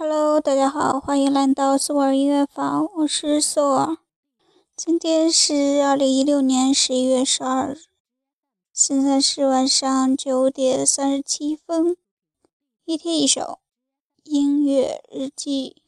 Hello，大家好，欢迎来到苏尔音乐房，我是苏尔。今天是二零一六年十一月十二日，现在是晚上九点三十七分。一天一首音乐日记。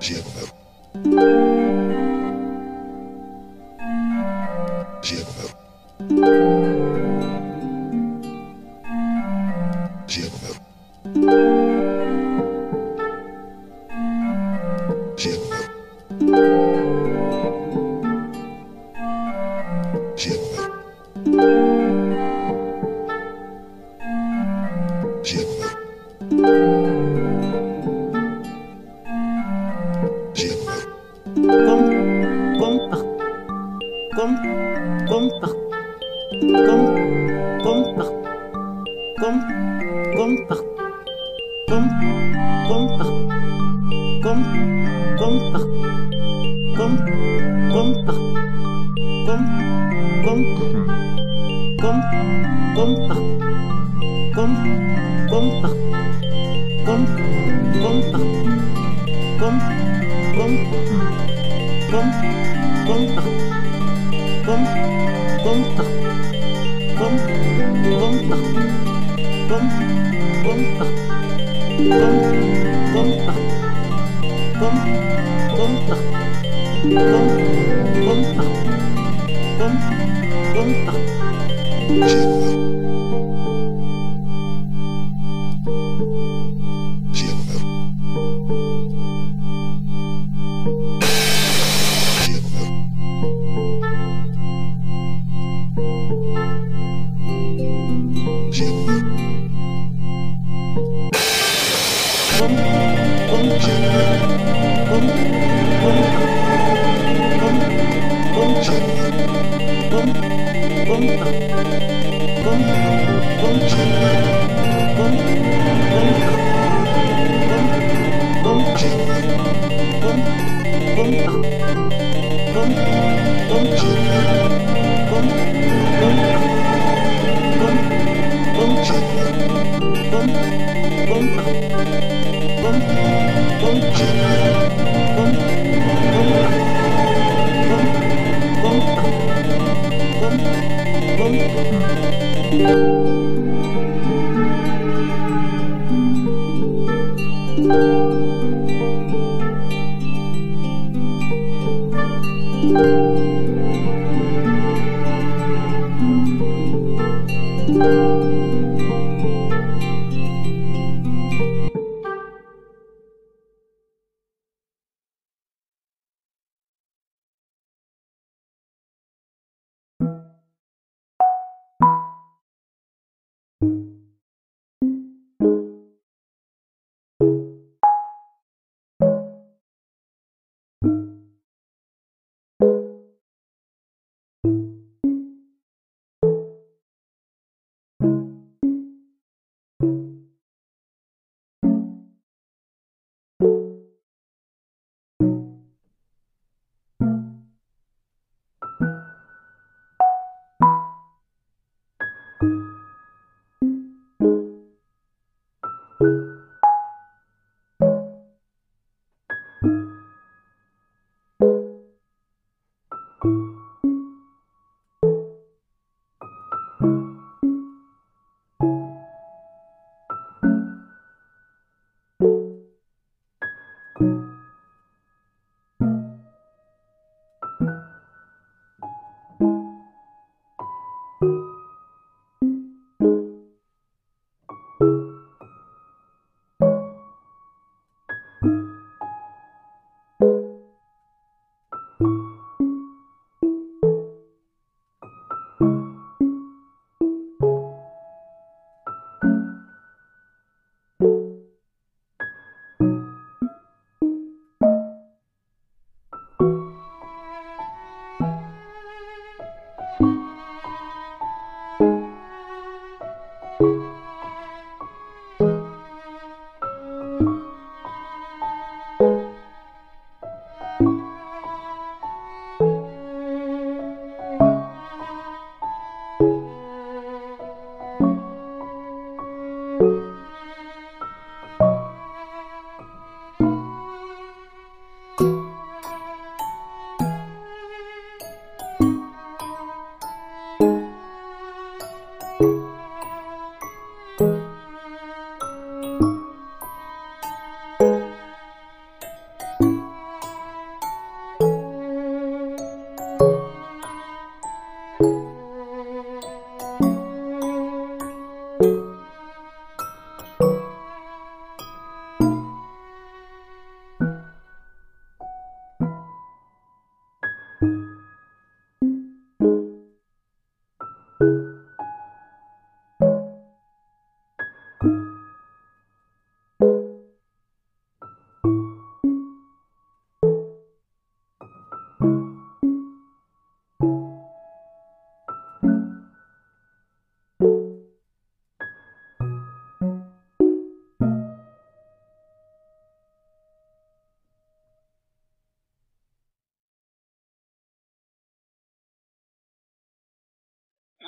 Gelo Melo. pom, pom.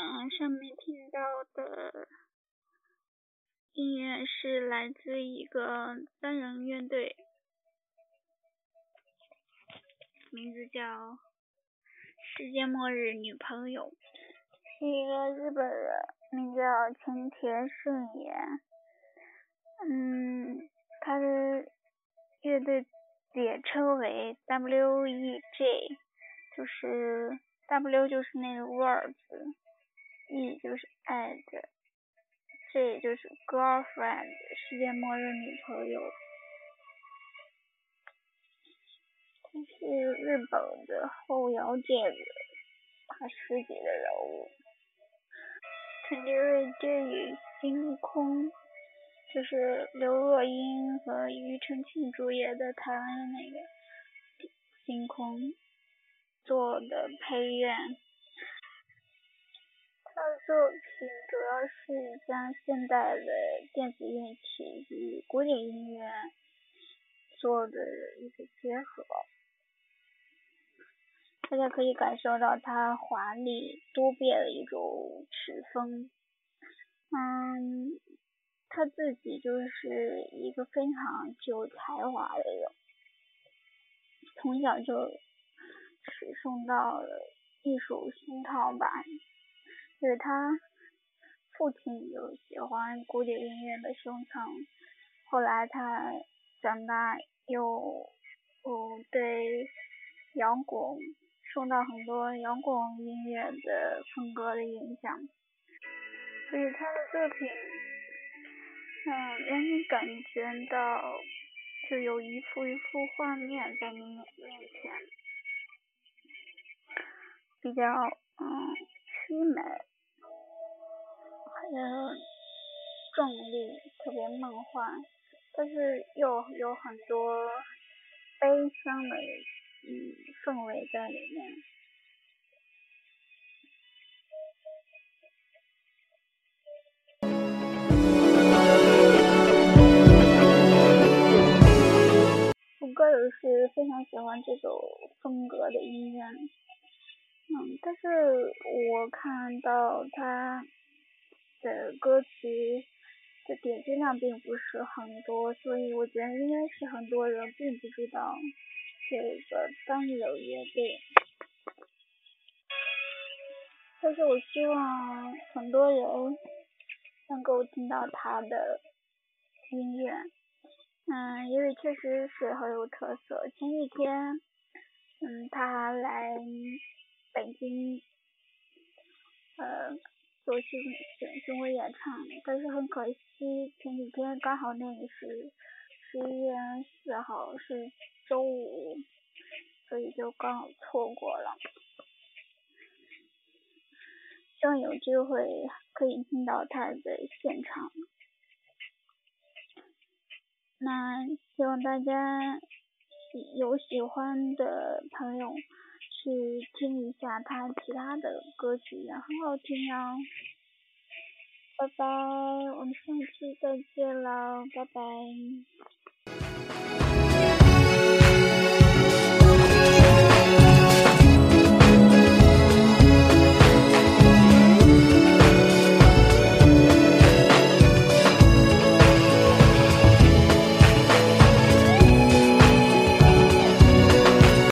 嗯，上面听到的音乐是来自一个单人乐队，名字叫《世界末日女朋友》，是一个日本人，名叫前田圣也。嗯，他的乐队也称为 W.E.J，就是 W 就是那个 words。E 就是爱的，G 就是 girlfriend，世界末日女朋友。他是日本的后摇界的大师级的人物，曾经为电影《星空》，就是刘若英和庾澄庆主演的台湾的那个《星空》做的配乐。作品主要是将现代的电子乐器与古典音乐做的一个结合，大家可以感受到他华丽多变的一种曲风。嗯，他自己就是一个非常具有才华的人，从小就始送到了艺术熏陶吧。是他父亲有喜欢古典音乐的收藏，后来他长大又哦对摇滚受到很多摇滚音乐的风格的影响，所以他的作品嗯让你感觉到就有一幅一幅画面在你面前，比较嗯凄美。嗯，重力，特别梦幻，但是又有很多悲伤的嗯氛围在里面。我个人是非常喜欢这种风格的音乐，嗯，但是我看到他。的歌曲的点击量并不是很多，所以我觉得应该是很多人并不知道这个单人乐队。但是我希望很多人能够听到他的音乐，嗯，因为确实是很有特色。前几天，嗯，他来北京，呃。做巡巡巡回演唱，但是很可惜，前几天刚好那个是十一月四号是周五，所以就刚好错过了。希望有机会可以听到他的现场。那希望大家有喜欢的朋友。去听一下他其他的歌曲，也很好听啊。拜拜，我们下期再见了，拜拜。